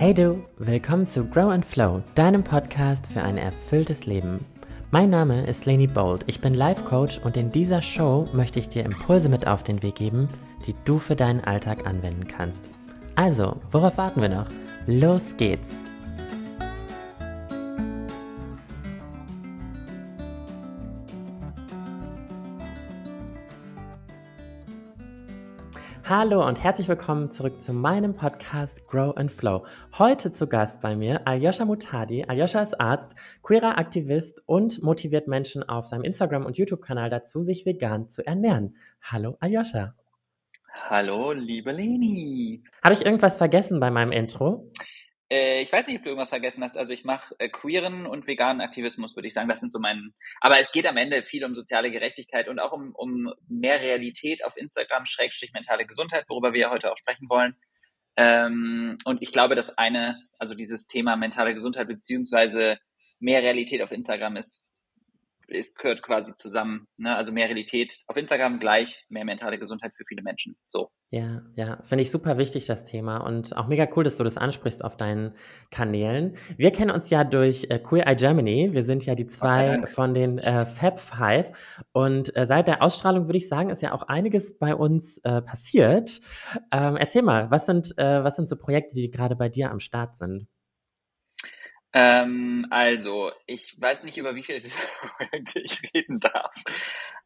Hey du, willkommen zu Grow and Flow, deinem Podcast für ein erfülltes Leben. Mein Name ist Leni Bold, ich bin Life Coach und in dieser Show möchte ich dir Impulse mit auf den Weg geben, die du für deinen Alltag anwenden kannst. Also, worauf warten wir noch? Los geht's! Hallo und herzlich willkommen zurück zu meinem Podcast Grow and Flow. Heute zu Gast bei mir Aljoscha Mutadi. Aljoscha ist Arzt, queerer Aktivist und motiviert Menschen auf seinem Instagram- und YouTube-Kanal dazu, sich vegan zu ernähren. Hallo Aljoscha. Hallo, liebe Leni. Habe ich irgendwas vergessen bei meinem Intro? Äh, ich weiß nicht, ob du irgendwas vergessen hast. Also ich mache äh, queeren und veganen Aktivismus, würde ich sagen. Das sind so meinen. Aber es geht am Ende viel um soziale Gerechtigkeit und auch um, um mehr Realität auf Instagram, Schrägstrich mentale Gesundheit, worüber wir heute auch sprechen wollen. Ähm, und ich glaube, dass eine, also dieses Thema mentale Gesundheit beziehungsweise mehr Realität auf Instagram ist ist, gehört quasi zusammen. Ne? Also mehr Realität auf Instagram gleich mehr mentale Gesundheit für viele Menschen. So. Ja, ja, finde ich super wichtig, das Thema. Und auch mega cool, dass du das ansprichst auf deinen Kanälen. Wir kennen uns ja durch äh, Queer Eye Germany. Wir sind ja die zwei von den äh, Fab Five. Und äh, seit der Ausstrahlung würde ich sagen, ist ja auch einiges bei uns äh, passiert. Ähm, erzähl mal, was sind, äh, was sind so Projekte, die gerade bei dir am Start sind? Ähm, also, ich weiß nicht, über wie viele dieser Projekte ich reden darf.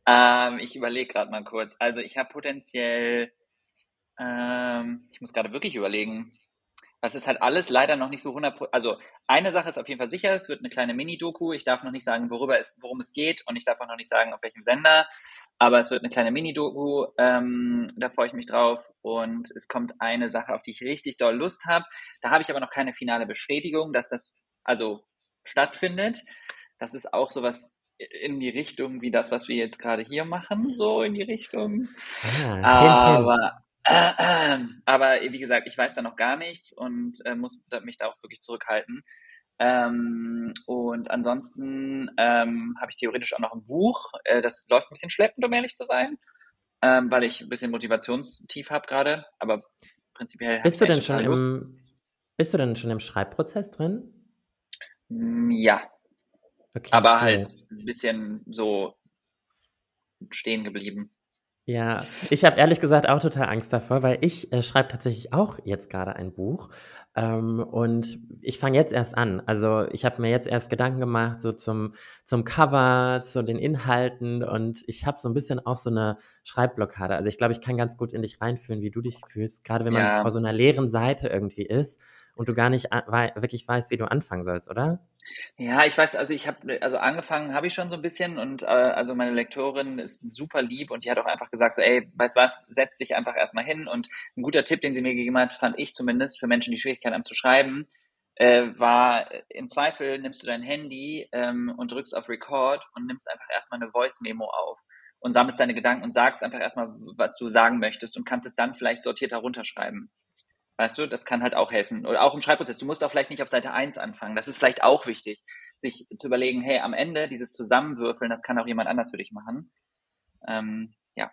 Ähm, ich überlege gerade mal kurz. Also, ich habe potenziell, ähm, ich muss gerade wirklich überlegen, das ist halt alles leider noch nicht so 100 Also eine Sache ist auf jeden Fall sicher, es wird eine kleine Mini-Doku. Ich darf noch nicht sagen, worüber es, worum es geht und ich darf auch noch nicht sagen, auf welchem Sender. Aber es wird eine kleine Mini-Doku, ähm, da freue ich mich drauf. Und es kommt eine Sache, auf die ich richtig doll Lust habe. Da habe ich aber noch keine finale Bestätigung, dass das also stattfindet. Das ist auch sowas in die Richtung wie das, was wir jetzt gerade hier machen, so in die Richtung. Ah, aber, äh, äh, aber wie gesagt, ich weiß da noch gar nichts und äh, muss mich da auch wirklich zurückhalten. Ähm, und ansonsten ähm, habe ich theoretisch auch noch ein Buch. Äh, das läuft ein bisschen schleppend, um ehrlich zu sein, ähm, weil ich ein bisschen Motivationstief habe gerade. Aber prinzipiell. Bist du denn schon im Bist du denn schon im Schreibprozess drin? Mm, ja. Okay, aber halt ein bisschen so stehen geblieben. Ja, ich habe ehrlich gesagt auch total Angst davor, weil ich äh, schreibe tatsächlich auch jetzt gerade ein Buch ähm, und ich fange jetzt erst an. Also ich habe mir jetzt erst Gedanken gemacht so zum, zum Cover, zu den Inhalten und ich habe so ein bisschen auch so eine Schreibblockade. Also ich glaube, ich kann ganz gut in dich reinfühlen, wie du dich fühlst, gerade wenn man ja. vor so einer leeren Seite irgendwie ist und du gar nicht wirklich weißt, wie du anfangen sollst, oder? Ja, ich weiß, also ich habe, also angefangen habe ich schon so ein bisschen und äh, also meine Lektorin ist super lieb und die hat auch einfach gesagt, so, ey, weißt was, setz dich einfach erstmal hin und ein guter Tipp, den sie mir gegeben hat, fand ich zumindest für Menschen, die Schwierigkeiten haben zu schreiben, äh, war im Zweifel nimmst du dein Handy ähm, und drückst auf Record und nimmst einfach erstmal eine Voice-Memo auf und sammelst deine Gedanken und sagst einfach erstmal, was du sagen möchtest und kannst es dann vielleicht sortiert herunterschreiben. Weißt du, das kann halt auch helfen. Oder auch im Schreibprozess. Du musst auch vielleicht nicht auf Seite 1 anfangen. Das ist vielleicht auch wichtig, sich zu überlegen, hey, am Ende dieses Zusammenwürfeln, das kann auch jemand anders für dich machen. Ähm, ja.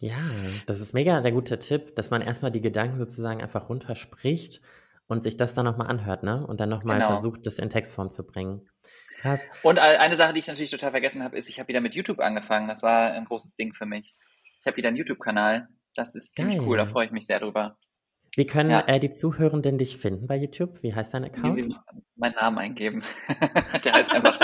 Ja, das ist mega der gute Tipp, dass man erstmal die Gedanken sozusagen einfach runterspricht und sich das dann nochmal anhört, ne? Und dann nochmal genau. versucht, das in Textform zu bringen. Krass. Und eine Sache, die ich natürlich total vergessen habe, ist, ich habe wieder mit YouTube angefangen. Das war ein großes Ding für mich. Ich habe wieder einen YouTube-Kanal. Das ist ziemlich Geil. cool, da freue ich mich sehr drüber. Wie können ja. äh, die Zuhörenden dich finden bei YouTube? Wie heißt dein Account? Sie meinen Namen eingeben. Der heißt einfach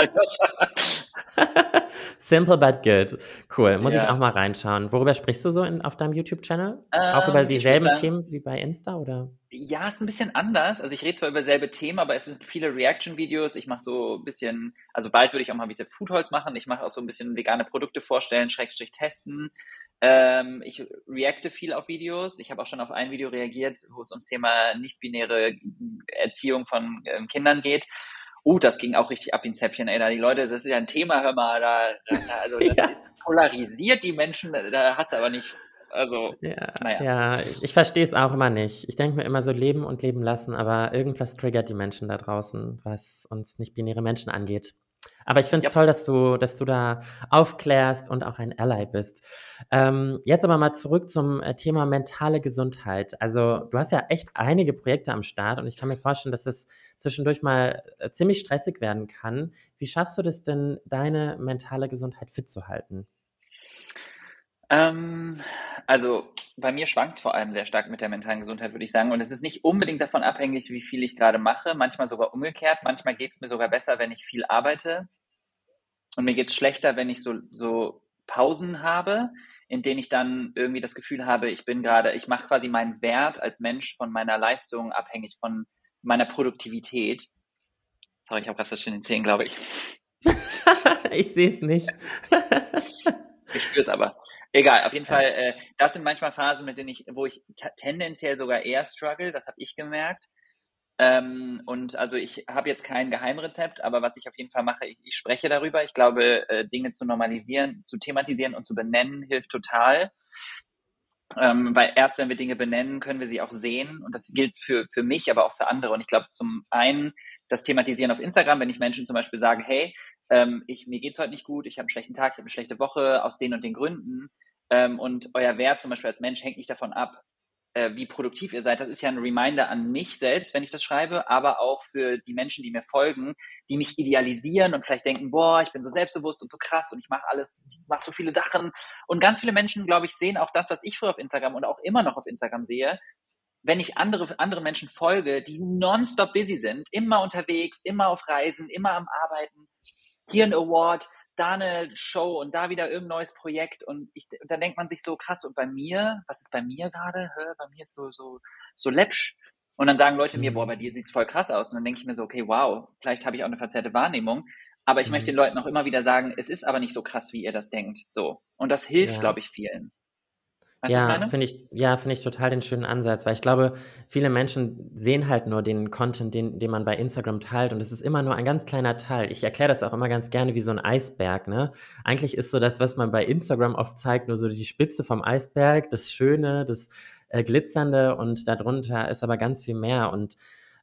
Simple but good. Cool. Muss ja. ich auch mal reinschauen. Worüber sprichst du so in, auf deinem YouTube-Channel? Ähm, auch über ähm, dieselben sagen, Themen wie bei Insta oder? Ja, es ist ein bisschen anders. Also ich rede zwar über dasselbe Thema, aber es sind viele Reaction-Videos. Ich mache so ein bisschen, also bald würde ich auch mal wie Foodholz machen. Ich mache auch so ein bisschen vegane Produkte vorstellen, Schrägstrich testen. Ähm, ich reacte viel auf Videos. Ich habe auch schon auf ein Video reagiert, wo es ums Thema nicht-binäre Erziehung von ähm, Kindern geht. Uh, das ging auch richtig ab wie ein Zäpfchen, ey. Da die Leute, das ist ja ein Thema, hör mal, da, also das ja. ist polarisiert die Menschen, da hast du aber nicht. Also, ja, naja. ja ich verstehe es auch immer nicht. Ich denke mir immer so leben und leben lassen, aber irgendwas triggert die Menschen da draußen, was uns nicht binäre Menschen angeht. Aber ich finde es ja. toll, dass du, dass du da aufklärst und auch ein Ally bist. Ähm, jetzt aber mal zurück zum äh, Thema mentale Gesundheit. Also du hast ja echt einige Projekte am Start und ich kann mir vorstellen, dass es zwischendurch mal äh, ziemlich stressig werden kann. Wie schaffst du das denn, deine mentale Gesundheit fit zu halten? Ähm, also bei mir schwankt es vor allem sehr stark mit der mentalen Gesundheit, würde ich sagen. Und es ist nicht unbedingt davon abhängig, wie viel ich gerade mache. Manchmal sogar umgekehrt. Manchmal geht es mir sogar besser, wenn ich viel arbeite. Und mir geht es schlechter, wenn ich so, so Pausen habe, in denen ich dann irgendwie das Gefühl habe, ich bin gerade, ich mache quasi meinen Wert als Mensch von meiner Leistung abhängig von meiner Produktivität. Sorry, ich habe gerade was in den Zähnen, glaube ich. ich sehe es nicht. ich spüre es aber. Egal, auf jeden Fall, äh, das sind manchmal Phasen, mit denen ich, wo ich tendenziell sogar eher struggle, das habe ich gemerkt. Ähm, und also ich habe jetzt kein Geheimrezept, aber was ich auf jeden Fall mache, ich, ich spreche darüber. Ich glaube, äh, Dinge zu normalisieren, zu thematisieren und zu benennen, hilft total. Ähm, weil erst wenn wir Dinge benennen, können wir sie auch sehen. Und das gilt für, für mich, aber auch für andere. Und ich glaube, zum einen das Thematisieren auf Instagram, wenn ich Menschen zum Beispiel sage, hey, ähm, ich, mir geht's heute nicht gut, ich habe einen schlechten Tag, ich habe eine schlechte Woche aus den und den Gründen. Ähm, und euer Wert zum Beispiel als Mensch hängt nicht davon ab, äh, wie produktiv ihr seid. Das ist ja ein Reminder an mich selbst, wenn ich das schreibe, aber auch für die Menschen, die mir folgen, die mich idealisieren und vielleicht denken, boah, ich bin so selbstbewusst und so krass und ich mache alles, ich mache so viele Sachen. Und ganz viele Menschen, glaube ich, sehen auch das, was ich früher auf Instagram und auch immer noch auf Instagram sehe, wenn ich andere, andere Menschen folge, die nonstop busy sind, immer unterwegs, immer auf Reisen, immer am Arbeiten, hier ein Award, da eine Show und da wieder irgendein neues Projekt und, ich, und dann denkt man sich so krass und bei mir, was ist bei mir gerade? Bei mir ist so so so läppsch und dann sagen Leute mhm. mir, boah, bei dir sieht's voll krass aus und dann denke ich mir so, okay, wow, vielleicht habe ich auch eine verzerrte Wahrnehmung, aber ich mhm. möchte den Leuten auch immer wieder sagen, es ist aber nicht so krass, wie ihr das denkt, so und das hilft, ja. glaube ich, vielen. Weißt ja, finde ich, ja, finde ich total den schönen Ansatz, weil ich glaube, viele Menschen sehen halt nur den Content, den, den man bei Instagram teilt und es ist immer nur ein ganz kleiner Teil. Ich erkläre das auch immer ganz gerne wie so ein Eisberg, ne? Eigentlich ist so das, was man bei Instagram oft zeigt, nur so die Spitze vom Eisberg, das Schöne, das äh, Glitzernde und darunter ist aber ganz viel mehr und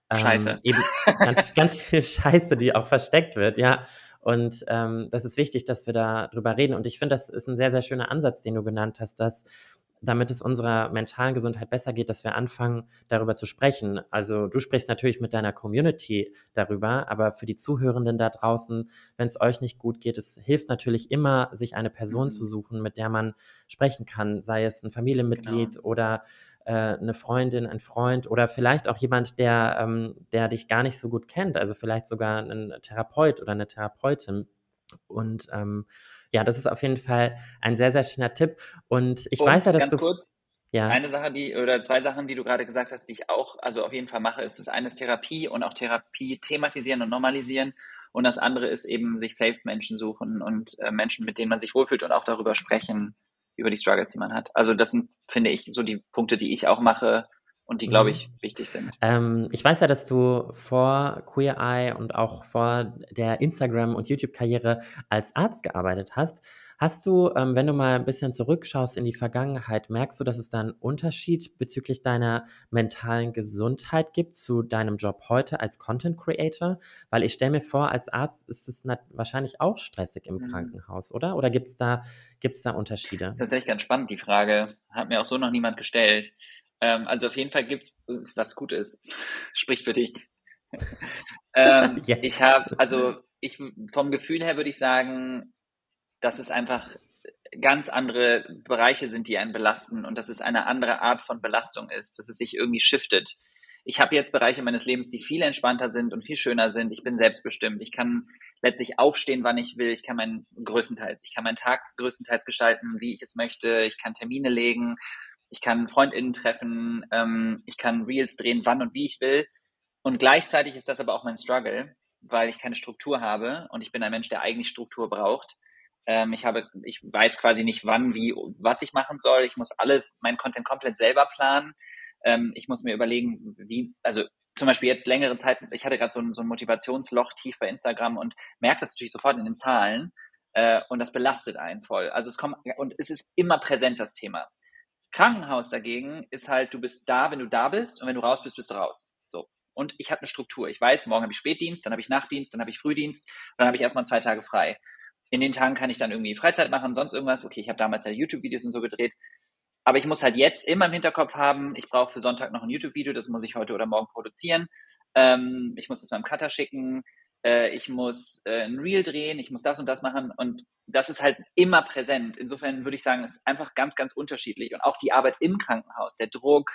ähm, Scheiße. eben ganz, ganz viel Scheiße, die auch versteckt wird, ja. Und ähm, das ist wichtig, dass wir da drüber reden. Und ich finde, das ist ein sehr, sehr schöner Ansatz, den du genannt hast, dass damit es unserer mentalen Gesundheit besser geht, dass wir anfangen, darüber zu sprechen. Also du sprichst natürlich mit deiner Community darüber, aber für die Zuhörenden da draußen, wenn es euch nicht gut geht, es hilft natürlich immer, sich eine Person mhm. zu suchen, mit der man sprechen kann, sei es ein Familienmitglied genau. oder äh, eine Freundin, ein Freund oder vielleicht auch jemand, der, ähm, der dich gar nicht so gut kennt, also vielleicht sogar ein Therapeut oder eine Therapeutin. Und ähm, ja, das ist auf jeden Fall ein sehr, sehr schöner Tipp. Und ich und weiß ja, dass ganz du. Kurz, ja. Eine Sache, die, oder zwei Sachen, die du gerade gesagt hast, die ich auch, also auf jeden Fall mache, ist das eine ist Therapie und auch Therapie thematisieren und normalisieren. Und das andere ist eben sich Safe-Menschen suchen und äh, Menschen, mit denen man sich wohlfühlt und auch darüber sprechen, über die Struggles, die man hat. Also das sind, finde ich, so die Punkte, die ich auch mache, und die, glaube mhm. ich, wichtig sind. Ähm, ich weiß ja, dass du vor Queer Eye und auch vor der Instagram- und YouTube-Karriere als Arzt gearbeitet hast. Hast du, ähm, wenn du mal ein bisschen zurückschaust in die Vergangenheit, merkst du, dass es da einen Unterschied bezüglich deiner mentalen Gesundheit gibt zu deinem Job heute als Content Creator? Weil ich stelle mir vor, als Arzt ist es wahrscheinlich auch stressig im mhm. Krankenhaus, oder? Oder gibt es da, gibt's da Unterschiede? Das ist echt ganz spannend, die Frage. Hat mir auch so noch niemand gestellt. Ähm, also auf jeden Fall gibt's was gut ist. Spricht für dich. ähm, yes. Ich habe, also ich vom Gefühl her würde ich sagen, dass es einfach ganz andere Bereiche sind, die einen belasten und dass es eine andere Art von Belastung ist, dass es sich irgendwie shiftet. Ich habe jetzt Bereiche meines Lebens, die viel entspannter sind und viel schöner sind. Ich bin selbstbestimmt. Ich kann letztlich aufstehen, wann ich will. Ich kann meinen größtenteils, ich kann meinen Tag größtenteils gestalten, wie ich es möchte. Ich kann Termine legen ich kann FreundInnen treffen, ähm, ich kann Reels drehen, wann und wie ich will. Und gleichzeitig ist das aber auch mein Struggle, weil ich keine Struktur habe und ich bin ein Mensch, der eigentlich Struktur braucht. Ähm, ich habe, ich weiß quasi nicht, wann, wie, was ich machen soll. Ich muss alles, mein Content komplett selber planen. Ähm, ich muss mir überlegen, wie, also zum Beispiel jetzt längere Zeit, ich hatte gerade so, ein, so ein Motivationsloch tief bei Instagram und merke das natürlich sofort in den Zahlen. Äh, und das belastet einen voll. Also es kommt, und es ist immer präsent, das Thema. Krankenhaus dagegen ist halt, du bist da, wenn du da bist und wenn du raus bist, bist du raus. So. Und ich habe eine Struktur. Ich weiß, morgen habe ich Spätdienst, dann habe ich Nachtdienst, dann habe ich Frühdienst, dann habe ich erstmal zwei Tage frei. In den Tagen kann ich dann irgendwie Freizeit machen, sonst irgendwas. Okay, ich habe damals ja YouTube-Videos und so gedreht. Aber ich muss halt jetzt immer im Hinterkopf haben, ich brauche für Sonntag noch ein YouTube-Video, das muss ich heute oder morgen produzieren. Ähm, ich muss das meinem Cutter schicken äh, ich muss äh, ein Reel drehen, ich muss das und das machen und das ist halt immer präsent. Insofern würde ich sagen, es ist einfach ganz, ganz unterschiedlich und auch die Arbeit im Krankenhaus, der Druck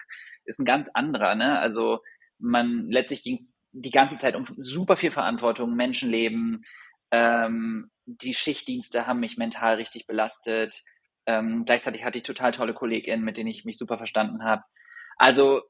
ist ein ganz anderer. Ne? Also man letztlich ging es die ganze Zeit um super viel Verantwortung, Menschenleben. Ähm, die Schichtdienste haben mich mental richtig belastet. Ähm, gleichzeitig hatte ich total tolle KollegInnen, mit denen ich mich super verstanden habe. Also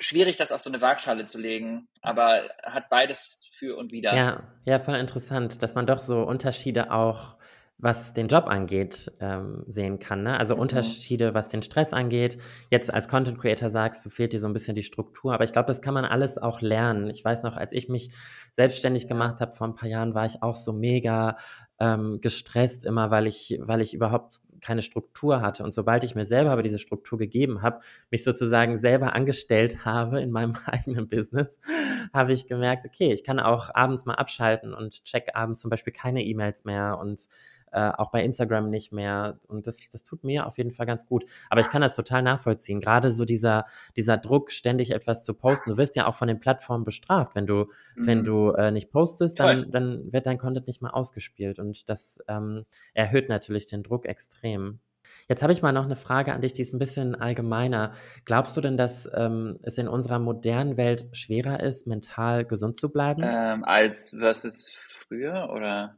schwierig, das auf so eine Waagschale zu legen, aber hat beides für und wieder. Ja, ja, voll interessant, dass man doch so Unterschiede auch, was den Job angeht, ähm, sehen kann. Ne? Also mhm. Unterschiede, was den Stress angeht. Jetzt als Content Creator sagst du, fehlt dir so ein bisschen die Struktur, aber ich glaube, das kann man alles auch lernen. Ich weiß noch, als ich mich selbstständig gemacht habe vor ein paar Jahren, war ich auch so mega ähm, gestresst immer, weil ich, weil ich überhaupt keine Struktur hatte. Und sobald ich mir selber aber diese Struktur gegeben habe, mich sozusagen selber angestellt habe in meinem eigenen Business, habe ich gemerkt, okay, ich kann auch abends mal abschalten und check abends zum Beispiel keine E-Mails mehr und äh, auch bei Instagram nicht mehr. Und das, das tut mir auf jeden Fall ganz gut. Aber ich kann das total nachvollziehen. Gerade so dieser, dieser Druck, ständig etwas zu posten. Du wirst ja auch von den Plattformen bestraft. Wenn du, mhm. wenn du äh, nicht postest, dann, dann wird dein Content nicht mehr ausgespielt. Und das ähm, erhöht natürlich den Druck extrem. Jetzt habe ich mal noch eine Frage an dich, die ist ein bisschen allgemeiner. Glaubst du denn, dass ähm, es in unserer modernen Welt schwerer ist, mental gesund zu bleiben? Ähm, als versus früher oder?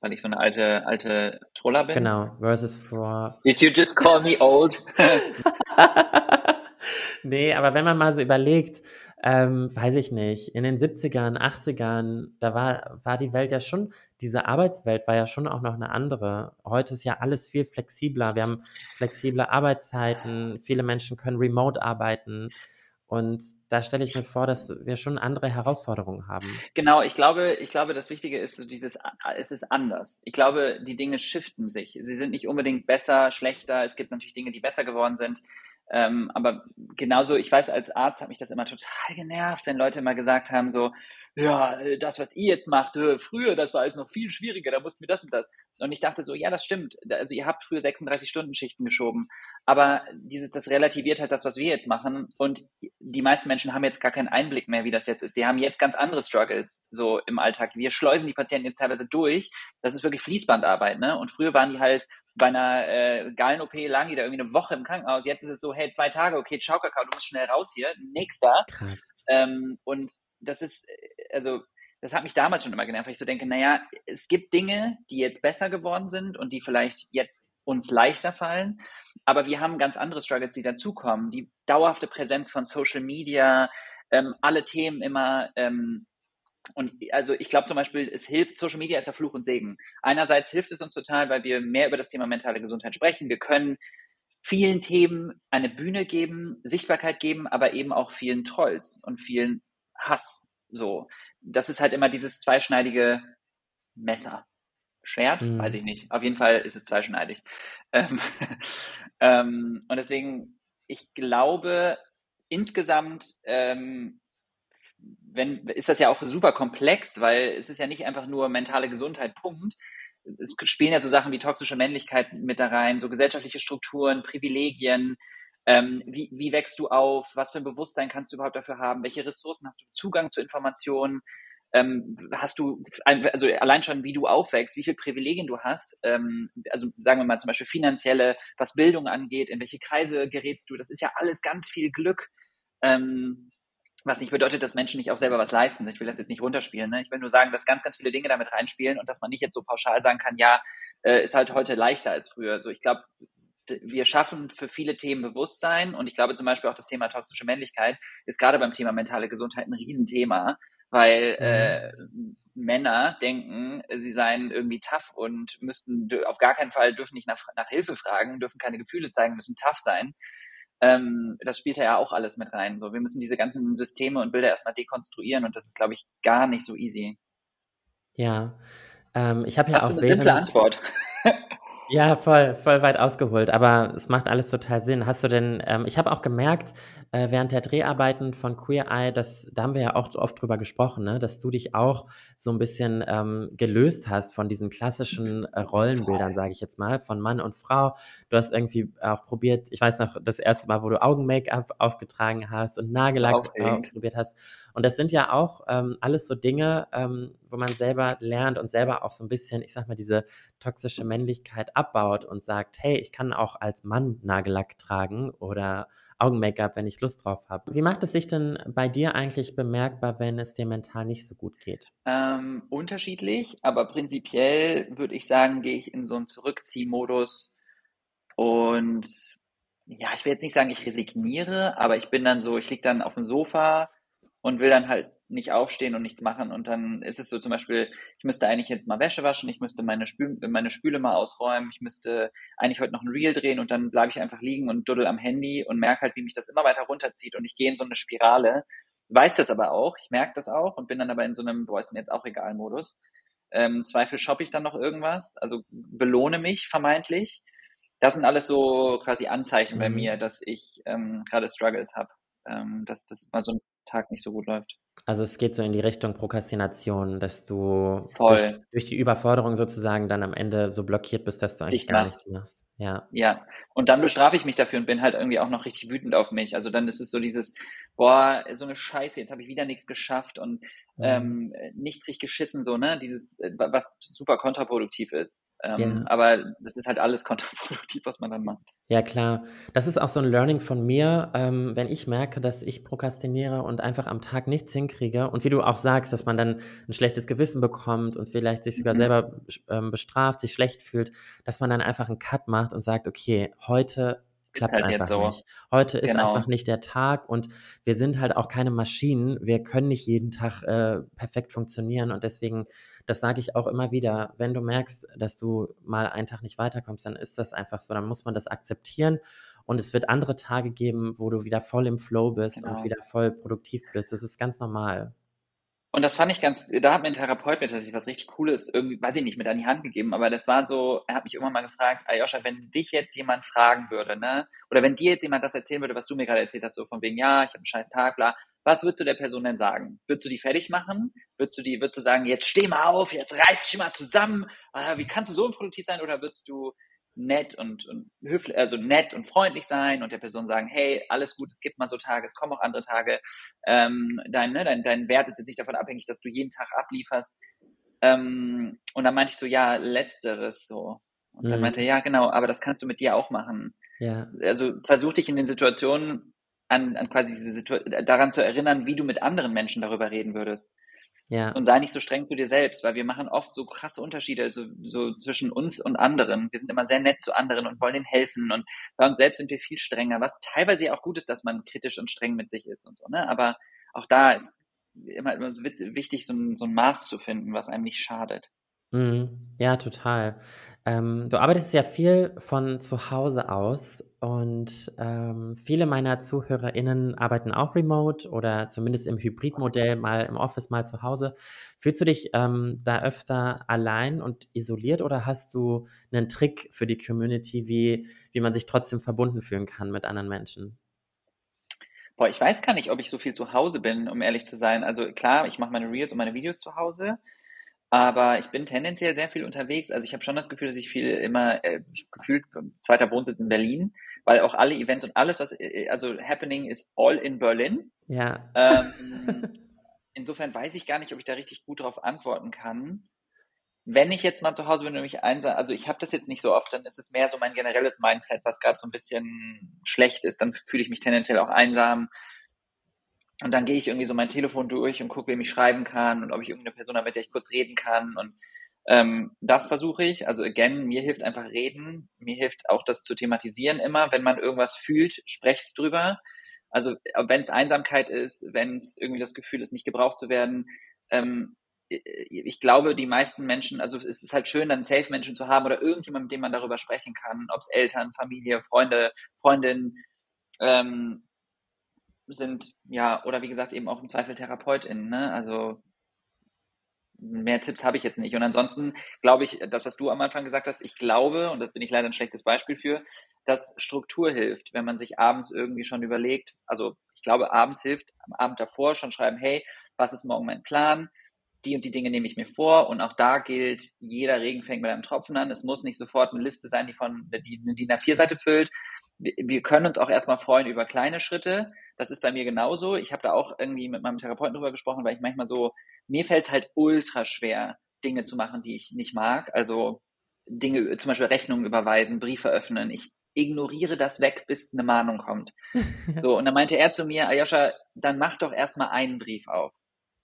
weil ich so eine alte, alte Troller bin. Genau, versus vor. Did you just call me old? nee, aber wenn man mal so überlegt, ähm, weiß ich nicht, in den 70ern, 80ern, da war, war die Welt ja schon, diese Arbeitswelt war ja schon auch noch eine andere. Heute ist ja alles viel flexibler. Wir haben flexible Arbeitszeiten, viele Menschen können remote arbeiten. Und da stelle ich mir vor, dass wir schon andere Herausforderungen haben. Genau, ich glaube, ich glaube, das Wichtige ist so dieses, es ist anders. Ich glaube, die Dinge shiften sich. Sie sind nicht unbedingt besser, schlechter. Es gibt natürlich Dinge, die besser geworden sind. Ähm, aber genauso, ich weiß, als Arzt hat mich das immer total genervt, wenn Leute mal gesagt haben, so, ja, äh, das, was ihr jetzt macht, äh, früher, das war alles noch viel schwieriger, da mussten wir das und das. Und ich dachte so, ja, das stimmt. Also ihr habt früher 36-Stunden-Schichten geschoben. Aber dieses, das relativiert halt das, was wir jetzt machen. Und die meisten Menschen haben jetzt gar keinen Einblick mehr, wie das jetzt ist. Die haben jetzt ganz andere Struggles so im Alltag. Wir schleusen die Patienten jetzt teilweise durch. Das ist wirklich Fließbandarbeit, ne? Und früher waren die halt bei einer äh, Gallen-OP lang die da irgendwie eine Woche im Krankenhaus. Jetzt ist es so, hey, zwei Tage, okay, ciao, Kakao, du musst schnell raus hier. Nächster. Ähm, und das ist, also das hat mich damals schon immer genervt, weil ich so denke, naja, es gibt Dinge, die jetzt besser geworden sind und die vielleicht jetzt uns leichter fallen, aber wir haben ganz andere Struggles, die dazukommen. Die dauerhafte Präsenz von Social Media, ähm, alle Themen immer, ähm, und also ich glaube zum Beispiel, es hilft, Social Media ist ja Fluch und Segen. Einerseits hilft es uns total, weil wir mehr über das Thema mentale Gesundheit sprechen. Wir können vielen Themen eine Bühne geben, Sichtbarkeit geben, aber eben auch vielen Trolls und vielen Hass. So, das ist halt immer dieses zweischneidige Messer. Schwert? Mhm. Weiß ich nicht. Auf jeden Fall ist es zweischneidig. Ähm, ähm, und deswegen, ich glaube, insgesamt ähm, wenn, ist das ja auch super komplex, weil es ist ja nicht einfach nur mentale Gesundheit, Punkt. Es spielen ja so Sachen wie toxische Männlichkeit mit da rein, so gesellschaftliche Strukturen, Privilegien, ähm, wie, wie wächst du auf? Was für ein Bewusstsein kannst du überhaupt dafür haben? Welche Ressourcen hast du Zugang zu Informationen? Ähm, hast du, also allein schon, wie du aufwächst, wie viele Privilegien du hast, ähm, also sagen wir mal zum Beispiel finanzielle, was Bildung angeht, in welche Kreise gerätst du, das ist ja alles ganz viel Glück, ähm, was nicht bedeutet, dass Menschen nicht auch selber was leisten. Ich will das jetzt nicht runterspielen. Ne? Ich will nur sagen, dass ganz, ganz viele Dinge damit reinspielen und dass man nicht jetzt so pauschal sagen kann, ja, äh, ist halt heute leichter als früher. So, ich glaube, wir schaffen für viele Themen Bewusstsein und ich glaube zum Beispiel auch das Thema toxische Männlichkeit ist gerade beim Thema mentale Gesundheit ein Riesenthema, weil mhm. äh, Männer denken, sie seien irgendwie tough und müssten auf gar keinen Fall dürfen nicht nach, nach Hilfe fragen, dürfen keine Gefühle zeigen, müssen tough sein. Ähm, das spielt ja auch alles mit rein. So, wir müssen diese ganzen Systeme und Bilder erstmal dekonstruieren und das ist, glaube ich, gar nicht so easy. Ja, ähm, ich habe ja Hast auch du eine simple Antwort. Ja, voll, voll weit ausgeholt, aber es macht alles total Sinn. Hast du denn, ähm, ich habe auch gemerkt, äh, während der Dreharbeiten von Queer Eye, das, da haben wir ja auch oft drüber gesprochen, ne, dass du dich auch so ein bisschen ähm, gelöst hast von diesen klassischen äh, Rollenbildern, sage ich jetzt mal, von Mann und Frau. Du hast irgendwie auch probiert, ich weiß noch, das erste Mal, wo du Augen-Make-up aufgetragen hast und Nagellack ausprobiert hast. Und das sind ja auch ähm, alles so Dinge, ähm, wo man selber lernt und selber auch so ein bisschen, ich sag mal, diese toxische Männlichkeit abbaut und sagt, hey, ich kann auch als Mann Nagellack tragen oder Augen-Make-up, wenn ich Lust drauf habe. Wie macht es sich denn bei dir eigentlich bemerkbar, wenn es dir mental nicht so gut geht? Ähm, unterschiedlich, aber prinzipiell würde ich sagen, gehe ich in so einen Zurückziehmodus und ja, ich will jetzt nicht sagen, ich resigniere, aber ich bin dann so, ich liege dann auf dem Sofa und will dann halt nicht aufstehen und nichts machen. Und dann ist es so zum Beispiel, ich müsste eigentlich jetzt mal Wäsche waschen, ich müsste meine, Spül meine Spüle mal ausräumen, ich müsste eigentlich heute noch ein Reel drehen und dann bleibe ich einfach liegen und duddel am Handy und merke halt, wie mich das immer weiter runterzieht und ich gehe in so eine Spirale. Weiß das aber auch, ich merke das auch und bin dann aber in so einem, boah, ist mir jetzt auch egal Modus. Ähm, Zweifel shoppe ich dann noch irgendwas, also belohne mich vermeintlich. Das sind alles so quasi Anzeichen mhm. bei mir, dass ich ähm, gerade Struggles habe, ähm, dass das mal so ein Tag nicht so gut läuft. Also es geht so in die Richtung Prokrastination, dass du durch, durch, die Überforderung sozusagen dann am Ende so blockiert bist, dass du eigentlich gar nichts machst. Ja. Ja. Und dann bestrafe ich mich dafür und bin halt irgendwie auch noch richtig wütend auf mich. Also dann ist es so dieses, boah, so eine Scheiße, jetzt habe ich wieder nichts geschafft und mhm. ähm, nichts richtig geschissen, so, ne? Dieses, äh, was super kontraproduktiv ist. Ähm, ja. Aber das ist halt alles kontraproduktiv, was man dann macht. Ja, klar. Das ist auch so ein Learning von mir, ähm, wenn ich merke, dass ich prokrastiniere und einfach am Tag nichts hinkriege. Und wie du auch sagst, dass man dann ein schlechtes Gewissen bekommt und vielleicht sich sogar mhm. selber ähm, bestraft, sich schlecht fühlt, dass man dann einfach einen Cut macht und sagt, okay, heute klappt halt einfach so. nicht. Heute ist genau. einfach nicht der Tag und wir sind halt auch keine Maschinen. Wir können nicht jeden Tag äh, perfekt funktionieren und deswegen, das sage ich auch immer wieder, wenn du merkst, dass du mal einen Tag nicht weiterkommst, dann ist das einfach so, dann muss man das akzeptieren und es wird andere Tage geben, wo du wieder voll im Flow bist genau. und wieder voll produktiv bist. Das ist ganz normal. Und das fand ich ganz, da hat mir ein Therapeut mir tatsächlich was richtig Cooles irgendwie, weiß ich nicht, mit an die Hand gegeben, aber das war so, er hat mich immer mal gefragt, Ayosha, wenn dich jetzt jemand fragen würde, ne, oder wenn dir jetzt jemand das erzählen würde, was du mir gerade erzählt hast, so von wegen, ja, ich habe einen scheiß Tag, bla, was würdest du der Person denn sagen? Würdest du die fertig machen? Würdest du die, würdest du sagen, jetzt steh mal auf, jetzt reiß dich mal zusammen, ah, wie kannst du so unproduktiv sein, oder würdest du nett und, und höflich, also nett und freundlich sein und der Person sagen, hey, alles gut, es gibt mal so Tage, es kommen auch andere Tage. Ähm, dein, ne, dein, dein Wert ist jetzt nicht davon abhängig, dass du jeden Tag ablieferst. Ähm, und dann meinte ich so, ja, letzteres so. Und mhm. dann meinte er, ja, genau, aber das kannst du mit dir auch machen. Ja. Also versuch dich in den Situationen an, an quasi diese Situation, daran zu erinnern, wie du mit anderen Menschen darüber reden würdest. Ja. Und sei nicht so streng zu dir selbst, weil wir machen oft so krasse Unterschiede so, so zwischen uns und anderen. Wir sind immer sehr nett zu anderen und wollen ihnen helfen. Und bei uns selbst sind wir viel strenger, was teilweise auch gut ist, dass man kritisch und streng mit sich ist und so. Ne? Aber auch da ist immer, immer so wichtig, so ein, so ein Maß zu finden, was einem nicht schadet. Mhm. Ja, total. Ähm, du arbeitest ja viel von zu Hause aus und ähm, viele meiner ZuhörerInnen arbeiten auch remote oder zumindest im Hybridmodell, mal im Office, mal zu Hause. Fühlst du dich ähm, da öfter allein und isoliert oder hast du einen Trick für die Community, wie, wie man sich trotzdem verbunden fühlen kann mit anderen Menschen? Boah, ich weiß gar nicht, ob ich so viel zu Hause bin, um ehrlich zu sein. Also klar, ich mache meine Reels und meine Videos zu Hause. Aber ich bin tendenziell sehr viel unterwegs. Also ich habe schon das Gefühl, dass ich viel immer äh, gefühlt zweiter Wohnsitz in Berlin, weil auch alle Events und alles, was äh, also happening ist all in Berlin. Ja. Ähm, insofern weiß ich gar nicht, ob ich da richtig gut darauf antworten kann. Wenn ich jetzt mal zu Hause bin und mich einsam, also ich habe das jetzt nicht so oft, dann ist es mehr so mein generelles Mindset, was gerade so ein bisschen schlecht ist. Dann fühle ich mich tendenziell auch einsam und dann gehe ich irgendwie so mein Telefon durch und gucke, wem ich schreiben kann und ob ich irgendeine Person habe, mit der ich kurz reden kann. Und ähm, das versuche ich. Also again, mir hilft einfach reden. Mir hilft auch das zu thematisieren immer. Wenn man irgendwas fühlt, sprecht drüber. Also wenn es Einsamkeit ist, wenn es irgendwie das Gefühl ist, nicht gebraucht zu werden. Ähm, ich glaube, die meisten Menschen, also es ist halt schön, dann Safe-Menschen zu haben oder irgendjemand, mit dem man darüber sprechen kann, ob es Eltern, Familie, Freunde, Freundin, ähm, sind ja, oder wie gesagt, eben auch im Zweifel TherapeutInnen, ne? Also mehr Tipps habe ich jetzt nicht. Und ansonsten glaube ich, das, was du am Anfang gesagt hast, ich glaube, und das bin ich leider ein schlechtes Beispiel für, dass Struktur hilft, wenn man sich abends irgendwie schon überlegt, also ich glaube, abends hilft, am Abend davor schon schreiben, hey, was ist morgen mein Plan? Die und die Dinge nehme ich mir vor und auch da gilt, jeder Regen fängt mit einem Tropfen an. Es muss nicht sofort eine Liste sein, die von die eine DIN A4-Seite füllt. Wir können uns auch erstmal freuen über kleine Schritte. Das ist bei mir genauso. Ich habe da auch irgendwie mit meinem Therapeuten drüber gesprochen, weil ich manchmal so mir fällt es halt ultra schwer, Dinge zu machen, die ich nicht mag. Also Dinge, zum Beispiel Rechnungen überweisen, Briefe öffnen. Ich ignoriere das weg, bis eine Mahnung kommt. So, und dann meinte er zu mir, Ayosha, dann mach doch erstmal einen Brief auf.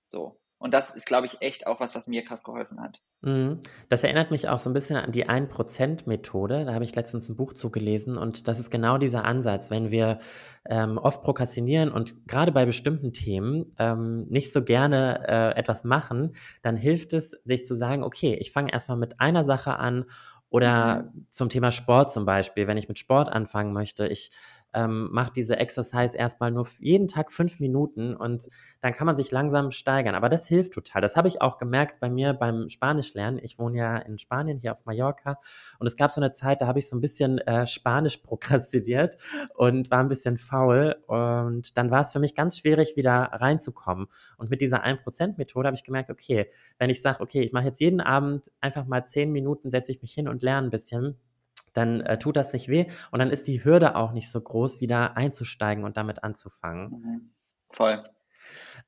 So. Und das ist, glaube ich, echt auch was, was mir krass geholfen hat. Mhm. Das erinnert mich auch so ein bisschen an die 1%-Methode. Da habe ich letztens ein Buch zugelesen und das ist genau dieser Ansatz. Wenn wir ähm, oft prokrastinieren und gerade bei bestimmten Themen ähm, nicht so gerne äh, etwas machen, dann hilft es, sich zu sagen, okay, ich fange erstmal mit einer Sache an oder mhm. zum Thema Sport zum Beispiel, wenn ich mit Sport anfangen möchte. Ich ähm, macht diese Exercise erstmal nur jeden Tag fünf Minuten und dann kann man sich langsam steigern. Aber das hilft total. Das habe ich auch gemerkt bei mir beim Spanisch lernen. Ich wohne ja in Spanien, hier auf Mallorca. Und es gab so eine Zeit, da habe ich so ein bisschen äh, Spanisch prokrastiniert und war ein bisschen faul. Und dann war es für mich ganz schwierig, wieder reinzukommen. Und mit dieser 1%-Methode habe ich gemerkt, okay, wenn ich sage, okay, ich mache jetzt jeden Abend einfach mal zehn Minuten, setze ich mich hin und lerne ein bisschen, dann äh, tut das nicht weh und dann ist die Hürde auch nicht so groß, wieder einzusteigen und damit anzufangen. Mhm. Voll.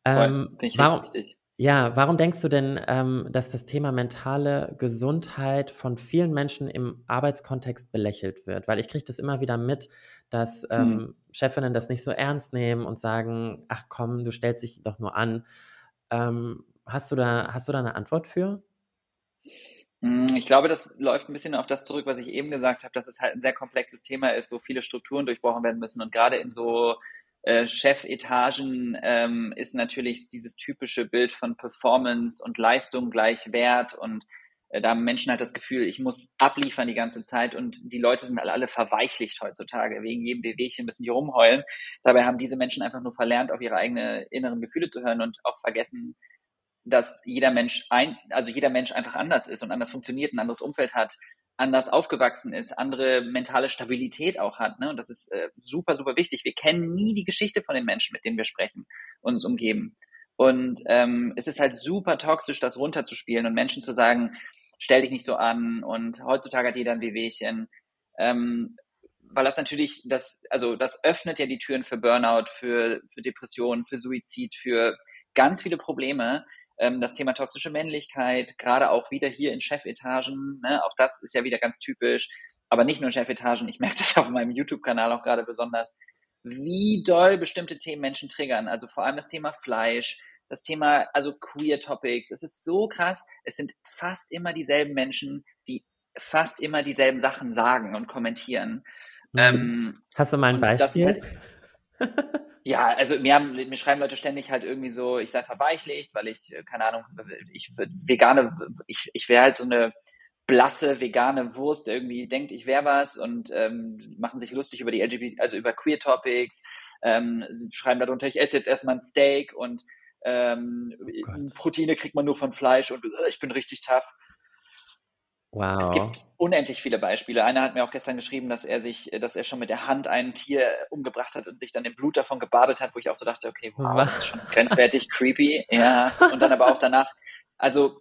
Ähm, Finde ich warum, richtig wichtig. Ja, warum denkst du denn, ähm, dass das Thema mentale Gesundheit von vielen Menschen im Arbeitskontext belächelt wird? Weil ich kriege das immer wieder mit, dass ähm, hm. Chefinnen das nicht so ernst nehmen und sagen, ach komm, du stellst dich doch nur an. Ähm, hast, du da, hast du da eine Antwort für? Mm, ich glaube, das läuft ein bisschen auf das zurück, was ich eben gesagt habe, dass es halt ein sehr komplexes Thema ist, wo viele Strukturen durchbrochen werden müssen. Und gerade in so äh, Chefetagen ähm, ist natürlich dieses typische Bild von Performance und Leistung gleich Wert. Und äh, da haben Menschen halt das Gefühl, ich muss abliefern die ganze Zeit. Und die Leute sind alle, alle verweichlicht heutzutage. Wegen jedem Wehwehchen müssen die rumheulen. Dabei haben diese Menschen einfach nur verlernt, auf ihre eigenen inneren Gefühle zu hören und auch vergessen, dass jeder Mensch ein, also jeder Mensch einfach anders ist und anders funktioniert, ein anderes Umfeld hat, anders aufgewachsen ist, andere mentale Stabilität auch hat. Ne? Und das ist äh, super, super wichtig. Wir kennen nie die Geschichte von den Menschen, mit denen wir sprechen und uns umgeben. Und ähm, es ist halt super toxisch, das runterzuspielen und Menschen zu sagen, stell dich nicht so an und heutzutage hat jeder ein Wehwehchen. Ähm, weil das natürlich, das, also das öffnet ja die Türen für Burnout, für, für Depressionen, für Suizid, für ganz viele Probleme, ähm, das Thema toxische Männlichkeit, gerade auch wieder hier in Chefetagen, ne, auch das ist ja wieder ganz typisch, aber nicht nur Chefetagen, ich merke das auf meinem YouTube-Kanal auch gerade besonders, wie doll bestimmte Themen Menschen triggern. Also vor allem das Thema Fleisch, das Thema, also Queer Topics. Es ist so krass. Es sind fast immer dieselben Menschen, die fast immer dieselben Sachen sagen und kommentieren. Mhm. Ähm, Hast du mal ein Beispiel? Ja, also mir, haben, mir schreiben Leute ständig halt irgendwie so, ich sei verweichlicht, weil ich, äh, keine Ahnung, ich vegane, ich, ich wäre halt so eine blasse vegane Wurst, der irgendwie denkt, ich wäre was und ähm, machen sich lustig über die LGBT, also über Queer Topics, ähm, schreiben darunter, ich esse jetzt erstmal ein Steak und ähm, oh Proteine kriegt man nur von Fleisch und äh, ich bin richtig tough. Wow. Es gibt unendlich viele Beispiele. Einer hat mir auch gestern geschrieben, dass er sich, dass er schon mit der Hand ein Tier umgebracht hat und sich dann im Blut davon gebadet hat, wo ich auch so dachte, okay, wow, Was? das ist schon grenzwertig creepy. Ja. Und dann aber auch danach, also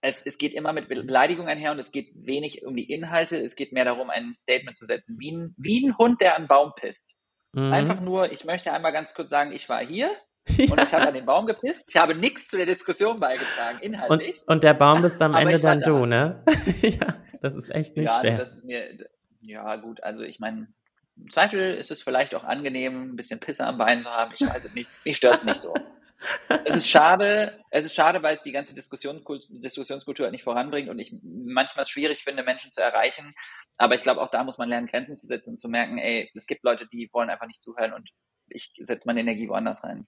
es, es geht immer mit Beleidigung einher und es geht wenig um die Inhalte. Es geht mehr darum, ein Statement zu setzen, wie ein, wie ein Hund, der an einen Baum pisst. Mhm. Einfach nur, ich möchte einmal ganz kurz sagen, ich war hier, ja. Und ich habe an den Baum gepisst. Ich habe nichts zu der Diskussion beigetragen, inhaltlich. Und, und der Baum bist am Ende dann du, ne? ja, das ist echt nicht ja. Das ist mir, ja, gut, also ich meine, im Zweifel ist es vielleicht auch angenehm, ein bisschen Pisse am Bein zu haben. Ich weiß es nicht. Mich stört es nicht so. es ist schade, es ist schade, weil es die ganze Diskussion, Diskussionskultur nicht voranbringt und ich manchmal es schwierig finde, Menschen zu erreichen. Aber ich glaube, auch da muss man lernen, Grenzen zu setzen und zu merken, ey, es gibt Leute, die wollen einfach nicht zuhören und ich setze meine Energie woanders rein.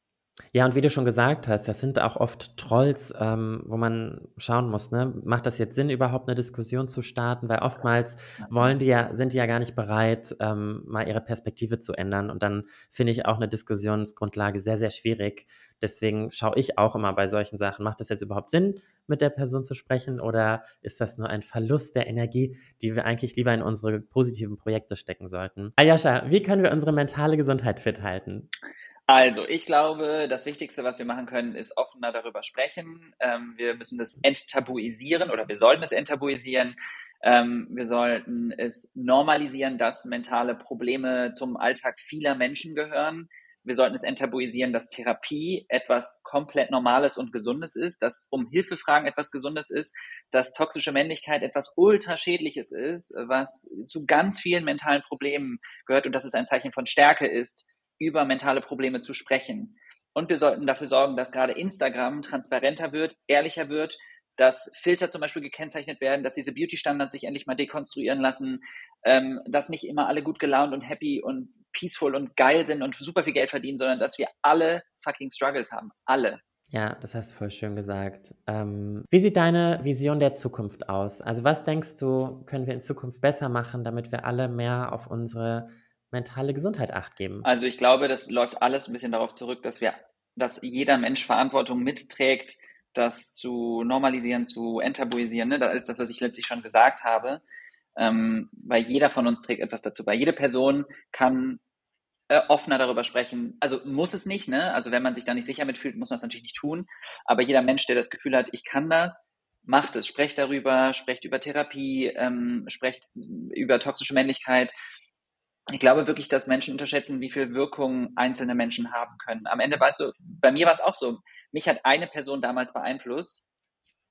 Ja, und wie du schon gesagt hast, das sind auch oft Trolls, ähm, wo man schauen muss, ne? Macht das jetzt Sinn, überhaupt eine Diskussion zu starten? Weil oftmals wollen die ja sind die ja gar nicht bereit, ähm, mal ihre Perspektive zu ändern. Und dann finde ich auch eine Diskussionsgrundlage sehr, sehr schwierig. Deswegen schaue ich auch immer bei solchen Sachen, macht das jetzt überhaupt Sinn, mit der Person zu sprechen oder ist das nur ein Verlust der Energie, die wir eigentlich lieber in unsere positiven Projekte stecken sollten? Aljoscha, wie können wir unsere mentale Gesundheit fit halten? Also, ich glaube, das Wichtigste, was wir machen können, ist offener darüber sprechen. Ähm, wir müssen das enttabuisieren oder wir sollten es enttabuisieren. Ähm, wir sollten es normalisieren, dass mentale Probleme zum Alltag vieler Menschen gehören. Wir sollten es enttabuisieren, dass Therapie etwas komplett Normales und Gesundes ist, dass um Hilfe fragen etwas Gesundes ist, dass toxische Männlichkeit etwas ultraschädliches ist, was zu ganz vielen mentalen Problemen gehört und dass es ein Zeichen von Stärke ist, über mentale Probleme zu sprechen. Und wir sollten dafür sorgen, dass gerade Instagram transparenter wird, ehrlicher wird, dass Filter zum Beispiel gekennzeichnet werden, dass diese Beauty-Standards sich endlich mal dekonstruieren lassen, ähm, dass nicht immer alle gut gelaunt und happy und peaceful und geil sind und super viel Geld verdienen, sondern dass wir alle fucking Struggles haben. Alle. Ja, das hast du voll schön gesagt. Ähm, wie sieht deine Vision der Zukunft aus? Also was denkst du, können wir in Zukunft besser machen, damit wir alle mehr auf unsere mentale Gesundheit acht geben? Also ich glaube, das läuft alles ein bisschen darauf zurück, dass wir, dass jeder Mensch Verantwortung mitträgt, das zu normalisieren, zu enttabuisieren. Ne? Das ist das, was ich letztlich schon gesagt habe. Ähm, weil jeder von uns trägt etwas dazu bei. Jede Person kann äh, offener darüber sprechen. Also muss es nicht, ne? Also wenn man sich da nicht sicher mitfühlt, muss man es natürlich nicht tun. Aber jeder Mensch, der das Gefühl hat, ich kann das, macht es. Sprecht darüber, sprecht über Therapie, ähm, sprecht über toxische Männlichkeit ich glaube wirklich, dass Menschen unterschätzen, wie viel Wirkung einzelne Menschen haben können. Am Ende weißt du, bei mir war es auch so. Mich hat eine Person damals beeinflusst.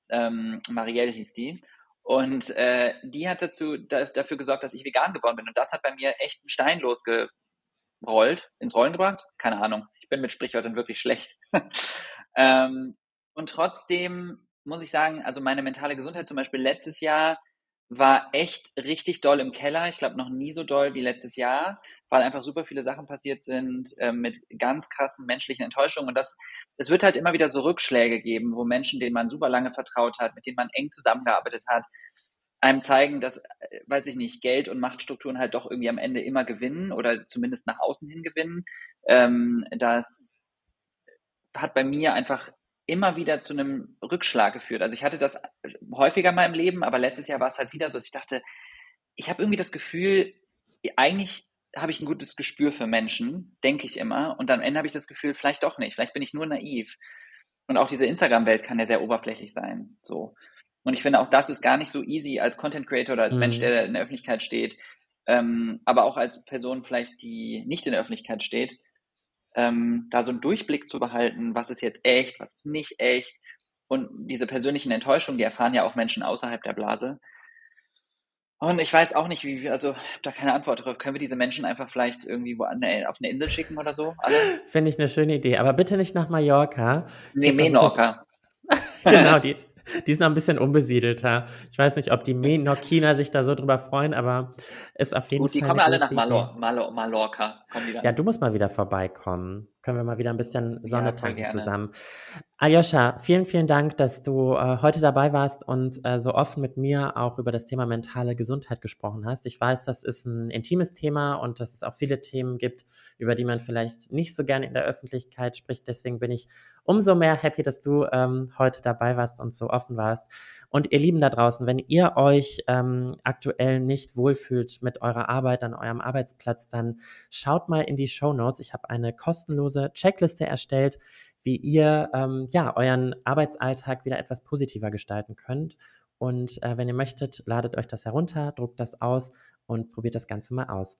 Ähm, Marielle hieß die. Und äh, die hat dazu, da, dafür gesorgt, dass ich vegan geworden bin. Und das hat bei mir echt einen Stein losgerollt, ins Rollen gebracht. Keine Ahnung. Ich bin mit Sprichwörtern wirklich schlecht. ähm, und trotzdem muss ich sagen, also meine mentale Gesundheit zum Beispiel letztes Jahr war echt richtig doll im Keller. Ich glaube, noch nie so doll wie letztes Jahr, weil einfach super viele Sachen passiert sind äh, mit ganz krassen menschlichen Enttäuschungen. Und das, es wird halt immer wieder so Rückschläge geben, wo Menschen, denen man super lange vertraut hat, mit denen man eng zusammengearbeitet hat, einem zeigen, dass, äh, weiß ich nicht, Geld und Machtstrukturen halt doch irgendwie am Ende immer gewinnen oder zumindest nach außen hin gewinnen. Ähm, das hat bei mir einfach immer wieder zu einem Rückschlag geführt. Also ich hatte das häufiger mal im Leben, aber letztes Jahr war es halt wieder so, dass ich dachte, ich habe irgendwie das Gefühl, eigentlich habe ich ein gutes Gespür für Menschen, denke ich immer. Und am Ende habe ich das Gefühl, vielleicht doch nicht, vielleicht bin ich nur naiv. Und auch diese Instagram-Welt kann ja sehr oberflächlich sein. So. Und ich finde auch das ist gar nicht so easy als Content Creator oder als mhm. Mensch, der in der Öffentlichkeit steht, ähm, aber auch als Person vielleicht, die nicht in der Öffentlichkeit steht, ähm, da so einen Durchblick zu behalten, was ist jetzt echt, was ist nicht echt. Und diese persönlichen Enttäuschungen, die erfahren ja auch Menschen außerhalb der Blase. Und ich weiß auch nicht, wie, also habe da keine Antwort drauf. Können wir diese Menschen einfach vielleicht irgendwie wo eine, auf eine Insel schicken oder so? Finde ich eine schöne Idee, aber bitte nicht nach Mallorca. Nee, Menorca. genau, die, die ist noch ein bisschen unbesiedelter. Ich weiß nicht, ob die Menorquiner sich da so drüber freuen, aber ist auf jeden Gut, Fall. Gut, die kommen alle nach Malor Malor Mallorca. Ja, du musst mal wieder vorbeikommen. Können wir mal wieder ein bisschen Sonne ja, tanken zusammen. Aljoscha, vielen, vielen Dank, dass du äh, heute dabei warst und äh, so offen mit mir auch über das Thema mentale Gesundheit gesprochen hast. Ich weiß, das ist ein intimes Thema und dass es auch viele Themen gibt, über die man vielleicht nicht so gerne in der Öffentlichkeit spricht. Deswegen bin ich umso mehr happy, dass du ähm, heute dabei warst und so offen warst. Und ihr Lieben da draußen, wenn ihr euch ähm, aktuell nicht wohlfühlt mit eurer Arbeit an eurem Arbeitsplatz, dann schaut mal in die Show Notes. Ich habe eine kostenlose Checkliste erstellt, wie ihr ähm, ja euren Arbeitsalltag wieder etwas positiver gestalten könnt. Und äh, wenn ihr möchtet, ladet euch das herunter, druckt das aus und probiert das Ganze mal aus.